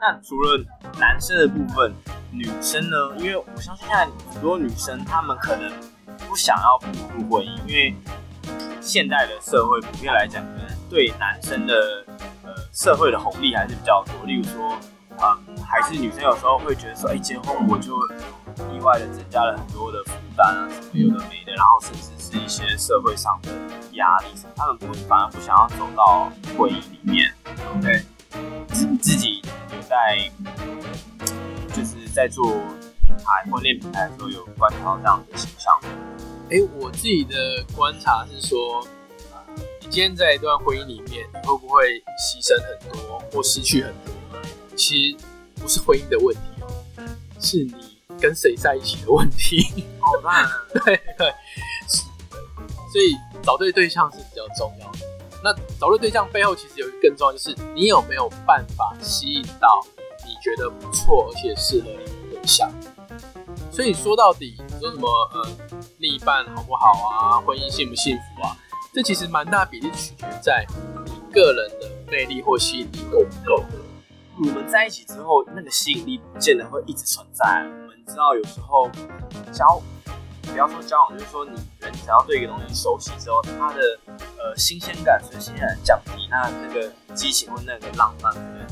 那除了男生的部分，女生呢？因为我相信现在很多女生她们可能不想要步入婚姻，因为现代的社会普遍来讲，可能对男生的呃社会的红利还是比较多。例如说，嗯，还是女生有时候会觉得说，哎，结婚我就意外的增加了很多的负担啊，什么有的没的，然后甚至是一些社会上的压力什么，他们不反而不想要走到婚姻里面。OK，自己有。在就是在做品牌婚恋品牌的时候，有观察到这样的形象。哎、欸，我自己的观察是说，你今天在一段婚姻里面，你会不会牺牲很多或失去很多？其实不是婚姻的问题哦，是你跟谁在一起的问题。好办，对对，所以找对对象是比较重要的。那找对对象背后，其实有一个更重要，就是你有没有办法吸引到你觉得不错而且适合你的对象。所以说到底，说什么呃，另一半好不好啊，婚姻幸不幸福啊，这其实蛮大比例取决在你个人的魅力或吸引力够不够。你们在一起之后，那个吸引力不见得会一直存在。我们知道有时候交。不要说交往，就是说你人只要对一个东西熟悉之后，它的呃新鲜感随新鲜感降低，那那个激情或那个浪漫可能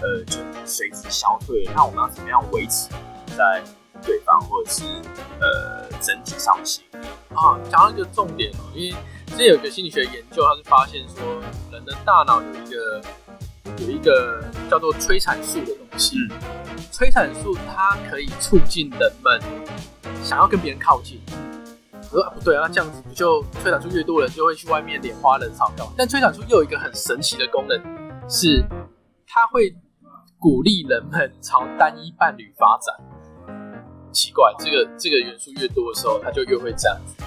呃就随之消退了。那我们要怎么样维持在对方或者是呃整体上的吸引力啊？讲到一个重点哦，因为之前有一个心理学研究，它是发现说人的大脑有一个有一个叫做催产素的东西，嗯、催产素它可以促进人们。想要跟别人靠近，我说啊不对啊，那这样子不就催产素越多人就会去外面拈花惹草干嘛？但催产素又有一个很神奇的功能，是它会鼓励人们朝单一伴侣发展。奇怪，这个这个元素越多的时候，它就越会这样子。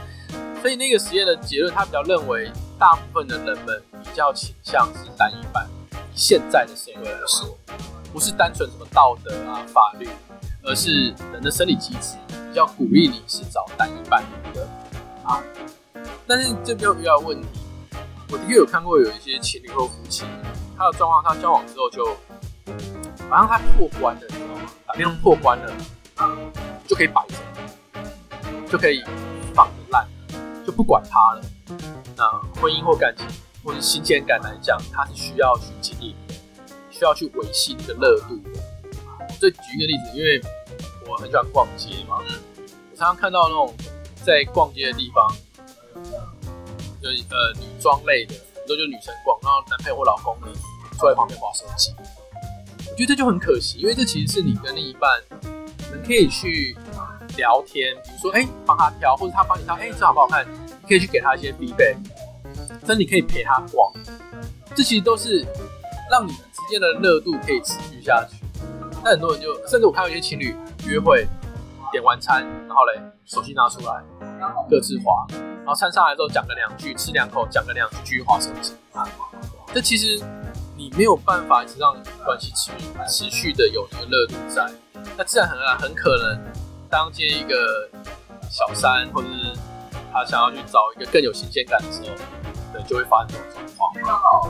所以那个实验的结论，他比较认为大部分的人们比较倾向是单一伴侣。现在的社会来说，不是单纯什么道德啊、法律，而是人的生理机制。要鼓励你是找单一伴侣的啊，但是这边有比较问题。我的确有看过有一些情侣或夫妻，他的状况，他交往之后就，好像他破关了，你知道吗？哪边破关了，就可以摆着，就可以放着烂，就不管他了。那婚姻或感情或者新鲜感来讲，他是需要去经营的，需要去维系你的热度的。再举一个例子，因为。我很喜欢逛街嘛，我常常看到那种在逛街的地方，就呃女装类的，很多就女生逛，然后男朋友或老公呢坐在旁边玩手机。我觉得这就很可惜，因为这其实是你跟另一半，你可以去聊天，比如说哎帮他挑，或者他帮你挑，哎这好不好看？你可以去给他一些 feedback，甚至你可以陪他逛，这其实都是让你们之间的热度可以持续下去。但很多人就，甚至我看到一些情侣。约会点完餐，然后嘞，手机拿出来，各自滑，然后餐上来之后讲个两句，吃两口讲个两句，继续滑手机。这其实你没有办法一直让关系持续持续的有那个热度在，那自然很很可能当接一个小三，或者是他想要去找一个更有新鲜感的时候，对，就会发生这种状况。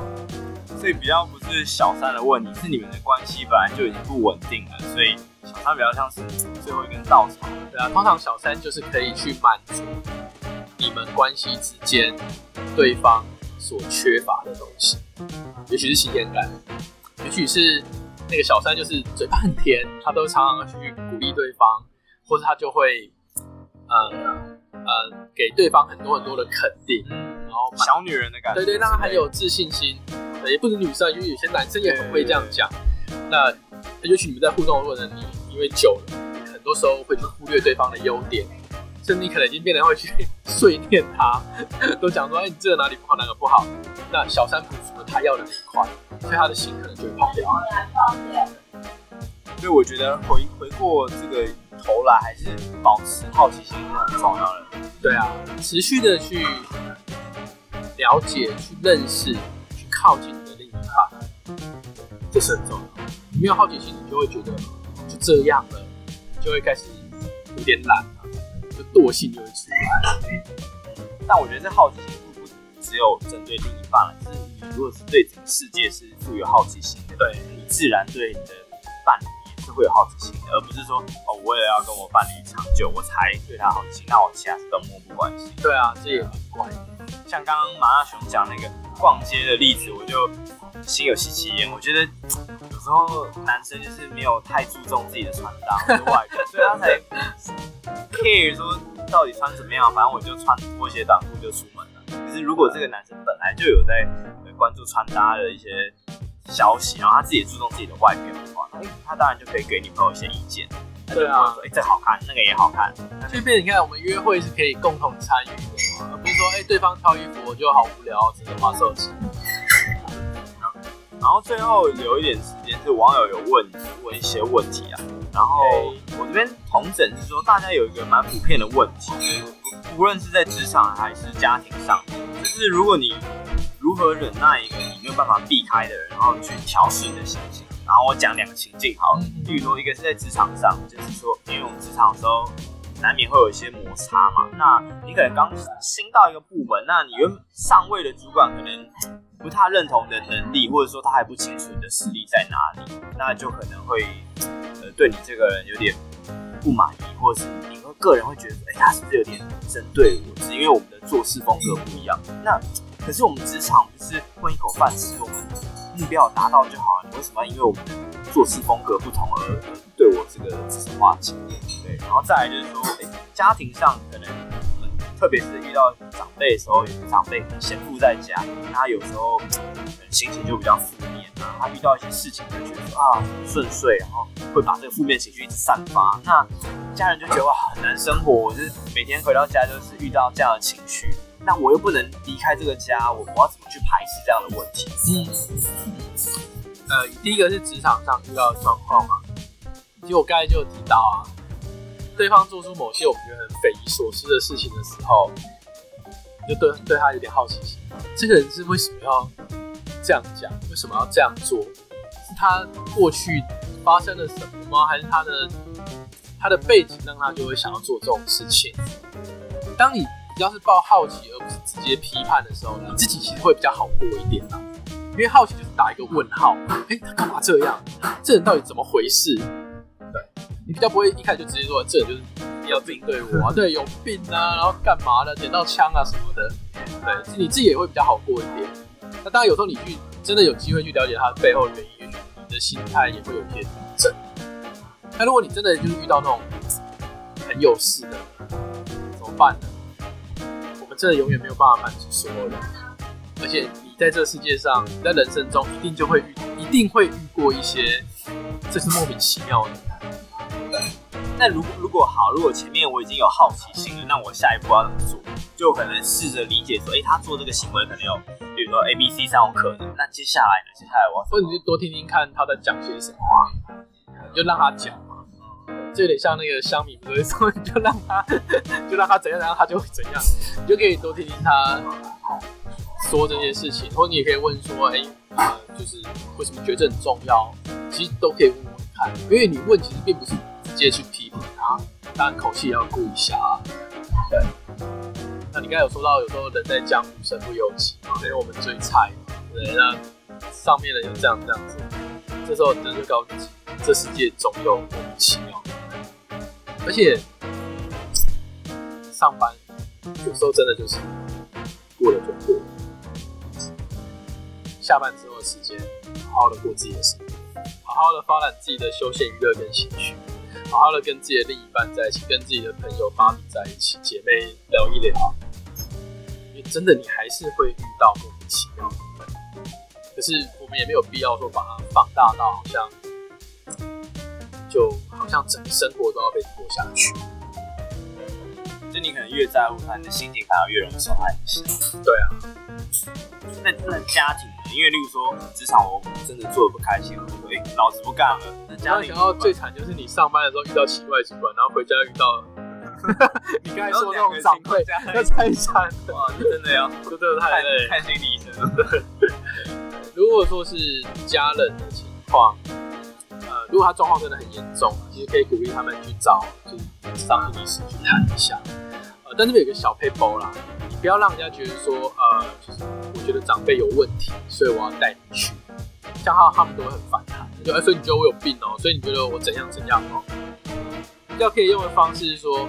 所以比较不是小三的问题，是你们的关系本来就已经不稳定了，所以。小三比较像是最后一根稻草，对啊，通常小三就是可以去满足你们关系之间对方所缺乏的东西，也许是新鲜感，也许是那个小三就是嘴巴很甜，他都常常去鼓励对方，或者他就会呃呃给对方很多很多的肯定，然后小女人的感觉，对对，让他很有自信心，对，也不止女生，因为有些男生也很会这样讲，那。尤其你们在互动的过程，你因为久了，很多时候会去忽略对方的优点，甚至你可能已经变得会去 碎念他，都讲说，哎，你这个哪里不好，哪个不好。那小三补足了他要的那一块，所以他的心可能就会跑掉。所以我觉得回回过这个头来，还是保持好奇心是很重要的。对啊，持续的去了解、去认识、去靠近你的另一半，这是很重要。你没有好奇心，你就会觉得就这样了，就会开始有点懒了，就惰性就会出来。但我觉得这好奇心不不只有针对另一半了，就是你如果是对整个世界是富有好奇心的，对，你自然对你的伴侣也是会有好奇心的，而不是说哦，我也要跟我伴侣长久，我才对他好奇心，那我其他事都漠不关心。对啊，这也很怪。像刚刚马大雄讲那个逛街的例子，我就心有戚戚焉。我觉得有时候男生就是没有太注重自己的穿搭或者外表，所以他才 care 说到底穿怎么样，反正我就穿拖鞋短裤就出门了。可是如果这个男生本来就有在关注穿搭的一些消息，然后他自己也注重自己的外表的话，哎，他当然就可以给女朋友一些意见。对啊，说哎，这好看，那个也好看。就变成你看，我们约会是可以共同参与的嘛，而不是说哎，对方挑衣服我就好无聊，只能玩手机。然后最后留一点时间，是网友有问问一些问题啊。然后我这边统整是说，大家有一个蛮普遍的问题，无论是在职场还是家庭上，就是如果你如何忍耐一个你没有办法避开的人，然后去调试你的心情。然后我讲两个情境，好，比如说一个是在职场上，就是说，因为我们职场的时候难免会有一些摩擦嘛。那你可能刚新到一个部门，那你原上位的主管可能不太认同你的能力，或者说他还不清楚你的实力在哪里，那就可能会呃对你这个人有点不满意，或者是你会个人会觉得，哎，他是不是有点针对我？是因为我们的做事风格不一样。那可是我们职场不是混一口饭吃，我们。目标达到就好了。你为什么要因为我们的做事风格不同而我这个指手画脚？对，然后再来就是说，哎，家庭上可能，特别是遇到长辈的时候，有些长辈可能先父在家，他有时候心情就比较负面啊。他遇到一些事情，就觉得说啊顺遂，然后会把这个负面情绪一直散发。那家人就觉得哇很难生活，就是每天回到家就是遇到这样的情绪。那我又不能离开这个家，我我要怎么去排斥这样的问题？嗯，呃，第一个是职场上遇到的状况嘛，其实我刚才就有提到啊，对方做出某些我们觉得很匪夷所思的事情的时候，就对对他有点好奇心。这个人是为什么要这样讲？为什么要这样做？是他过去发生了什么吗？还是他的他的背景让他就会想要做这种事情？当你要是抱好奇而不是直接批判的时候，你自己其实会比较好过一点啦。因为好奇就是打一个问号，哎，他干嘛这样？这人到底怎么回事？你比较不会一开始就直接说这就是你要针对我啊，对，有病啊，然后干嘛的，捡到枪啊什么的。对，你自己也会比较好过一点。那当然有时候你去真的有机会去了解他的背后的原因，你的心态也会有一些调整。那如果你真的就是遇到那种很有事的，怎么办呢？我们真的永远没有办法满足所有人，而且你在这个世界上，你在人生中一定就会遇，一定会遇过一些，这是莫名其妙的。对。那如果如果好，如果前面我已经有好奇心了，那我下一步要怎么做？就可能试着理解说，哎、欸，他做这个行为可能有，比如说 A、B、C 三种可能。那接下来呢？接下来我要，或者你就多听听看他在讲些什么就让他讲嘛。就有点像那个香米，不是说你 就让他，就让他怎样然后，他就会怎样。你就可以多听听他说这些事情，或者你也可以问说，哎、欸，呃，就是为什么觉得这很重要？其实都可以问问看，因为你问其实并不是直直接去批评他，当然口气也要顾一下啊。对。那你刚才有说到，有时候人在江湖身不由己嘛，因为我们最菜嘛，对，那上面的人有这样这样子，这时候你就告诉自己，这世界总有莫名其妙。而且上班有时候真的就是过了就过了，下班之后的时间好好的过自己的生活，好好的发展自己的休闲娱乐跟兴趣，好好的跟自己的另一半在一起，跟自己的朋友芭比在一起，姐妹聊一聊。因为真的你还是会遇到莫名其妙的人，可是我们也没有必要说把它放大到好像就。好像整个生活都要被拖下去，就你可能越在乎他，你的心情反而越容易受害一些。对啊，那那家庭呢？因为例如说职场我真的做的不开心，我就会老子不干了。那家庭，然后最惨就是你上班的时候遇到奇怪主管，然后回家遇到 你刚才说那种长辈，那太惨哇！真的要，真的太累，看心理医生。如果说是家人的情况。如果他状况真的很严重，其实可以鼓励他们去找就是商业医师去谈一下。呃，但这边有个小配包啦，你不要让人家觉得说，呃，就是我觉得长辈有问题，所以我要带你去。像他他们都会很反弹，就哎，所以你觉得我有病哦？所以你觉得我怎样怎样哦？比较可以用的方式是说，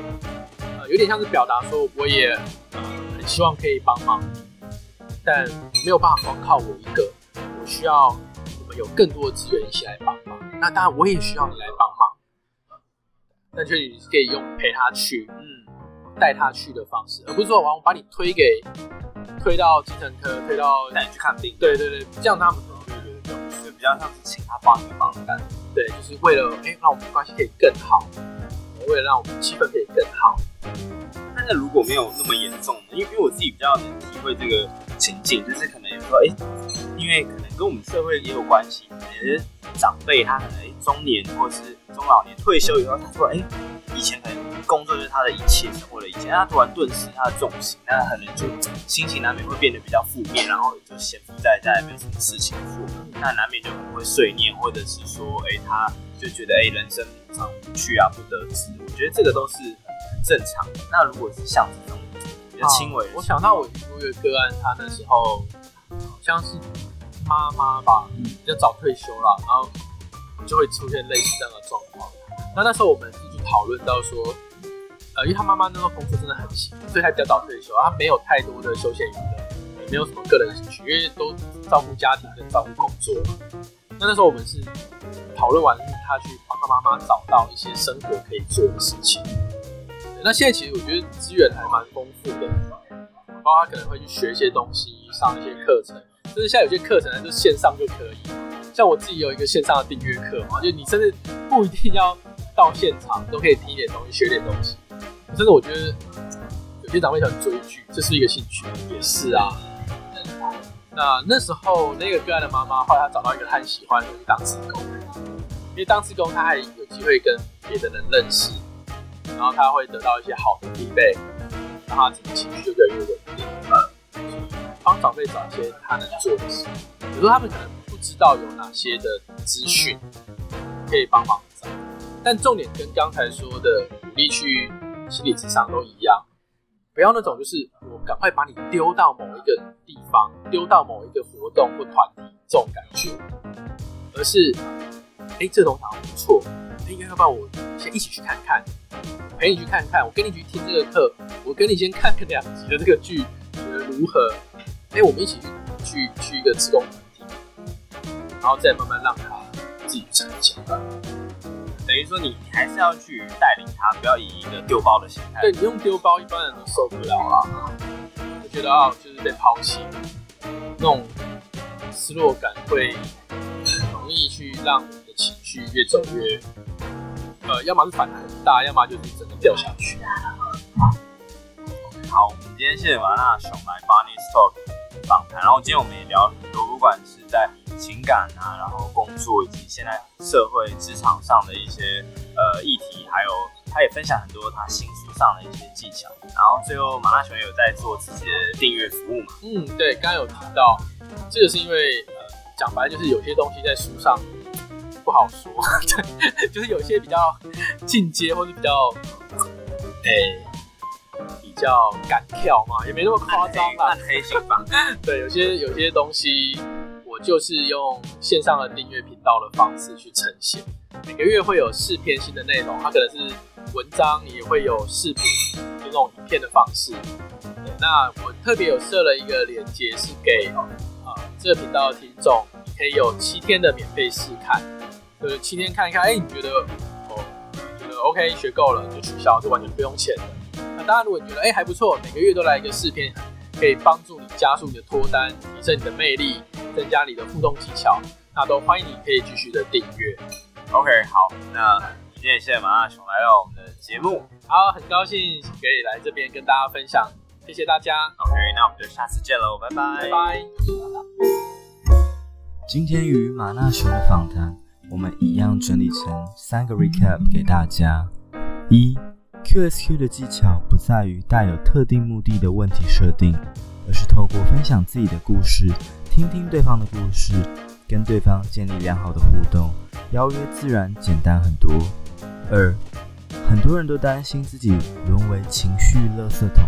呃，有点像是表达说，我也呃很希望可以帮忙，但没有办法光靠我一个，我需要我们有更多的资源一起来帮忙。那当然我也需要你来帮忙，但却你可以用陪他去，嗯，带他去的方式，而不是说我把你推给推到精神科，推到带你去看病。对对对，这样他们可能就会觉得比较，就比较像是请他帮一个忙的感觉。对，就是为了哎、欸，让我们关系可以更好。为了让我们气氛可以更好，但是如果没有那么严重呢，因为因为我自己比较能体会这个情境，就是可能有时候哎，因为可能跟我们社会也有关系，可能是长辈他可能哎中年或是中老年退休以后，他说哎，以前可能工作就是他的一切，生活的一切，他突然顿时他的重心，那可能就心情难免会变得比较负面，然后就闲不在家，也，没有什么事情做，那难免就可能会碎念，或者是说哎他。就觉得哎、欸，人生常无趣啊，不得志。我觉得这个都是很正常的。那如果是像这种比较轻微，我想到我一个个案，他那时候好像是妈妈吧，比较早退休了，然后就会出现类似这样的状况。那那时候我们一直讨论到说，呃，因为他妈妈那时候工作真的很辛苦，所以他比较早退休，他没有太多的休闲娱乐，也没有什么个人兴趣，因为都照顾家庭跟照顾工作。那那时候我们是讨论完，他去帮他妈妈找到一些生活可以做的事情。那现在其实我觉得资源还蛮丰富的，包括他可能会去学一些东西，上一些课程，甚至现在有些课程呢就线上就可以。像我自己有一个线上的订阅课嘛，就你甚至不一定要到现场，都可以听一点东西，学点东西。甚至我觉得有些长辈喜欢追剧，这是一个兴趣，也是啊。那那时候那个个案的妈妈，后来她找到一个她很喜欢的，就是当志工。因为当志工，她还有机会跟别的人认识，然后她会得到一些好的必备，让她整个情绪就越来越稳定。帮长辈找一些她能做的事，有时候他们可能不知道有哪些的资讯可以帮忙找，但重点跟刚才说的鼓励去心理智商都一样。不要那种就是我赶快把你丢到某一个地方，丢到某一个活动或团体这种感觉，而是，哎、欸，这种好像不错，哎、欸，要不要我先一起去看看，陪你去看看，我跟你去听这个课，我跟你先看看两集的这个剧，觉得如何？哎、我们一起去去去一个志工团体，然后再慢慢让他自己成长。等于说你，你还是要去带领他，不要以一个丢包的心态。对，你用丢包，一般人都受不了啊。我觉得啊，就是被抛弃，那种失落感会容易去让你的情绪越走越，呃，要么是反弹很大，要么就是真的掉下去。好，我们今天谢谢马纳熊来 Barney's Talk 访谈，然后今天我们也聊了很多，不管是在。情感啊，然后工作以及现在社会职场上的一些呃议题，还有他也分享很多他新书上的一些技巧。然后最后马纳熊有在做自己的订阅服务嘛？嗯，对，刚刚有提到，这个是因为呃讲白就是有些东西在书上不好说，就是有些比较进阶或者比较诶、欸、比较敢跳嘛，也没那么夸张 吧，暗黑心法。对，有些有些东西。就是用线上的订阅频道的方式去呈现，每个月会有四篇新的内容，它可能是文章，也会有视频，就这种影片的方式。那我特别有设了一个连接，是给啊、这个频道的听众，你可以有七天的免费试看，就是七天看一看，哎、你觉得哦，觉得 OK 学够了就取消，就完全不用钱的。那当然，如果你觉得哎、还不错，每个月都来一个试片，可以帮助你加速你的脱单，提升你的魅力。增加你的互动技巧，那都欢迎你可以继续的订阅。OK，好，那今天也谢谢马纳熊来到我们的节目，好，很高兴可以来这边跟大家分享，谢谢大家。OK，那我们就下次见喽，拜拜，拜拜。今天与马纳熊的访谈，我们一样整理成三个 recap 给大家：一，QSQ 的技巧不在于带有特定目的的问题设定，而是透过分享自己的故事。听听对方的故事，跟对方建立良好的互动，邀约自然简单很多。二，很多人都担心自己沦为情绪垃圾桶，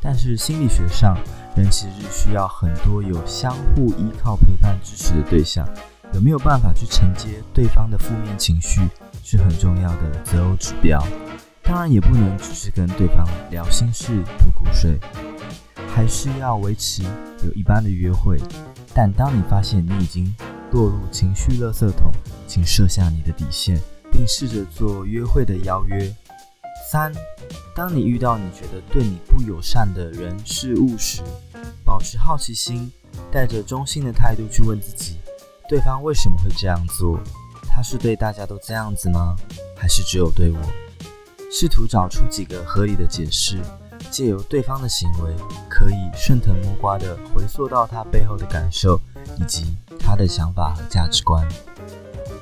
但是心理学上，人其实需要很多有相互依靠、陪伴、支持的对象，有没有办法去承接对方的负面情绪，是很重要的择偶指标。当然，也不能只是跟对方聊心事、吐苦水，还是要维持有一般的约会。但当你发现你已经落入情绪垃圾桶，请设下你的底线，并试着做约会的邀约。三，当你遇到你觉得对你不友善的人事物时，保持好奇心，带着中性的态度去问自己：对方为什么会这样做？他是对大家都这样子吗？还是只有对我？试图找出几个合理的解释，借由对方的行为，可以顺藤摸瓜地回溯到他背后的感受以及他的想法和价值观。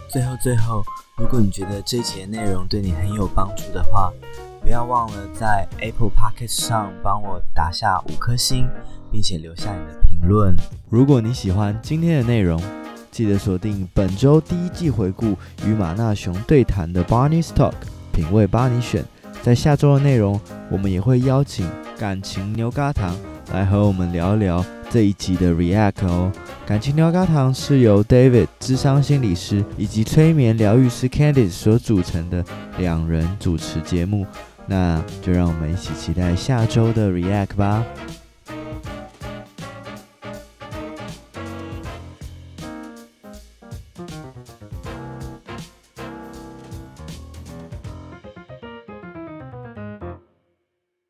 最后，最后。如果你觉得这一节内容对你很有帮助的话，不要忘了在 Apple Podcast 上帮我打下五颗星，并且留下你的评论。如果你喜欢今天的内容，记得锁定本周第一季回顾与马纳熊对谈的 Barney's Talk，品味巴尼选。在下周的内容，我们也会邀请感情牛轧糖来和我们聊聊这一集的 React 哦。感情牛轧糖是由 David 智商心理师以及催眠疗愈师 Candice 所组成的两人主持节目，那就让我们一起期待下周的 React 吧。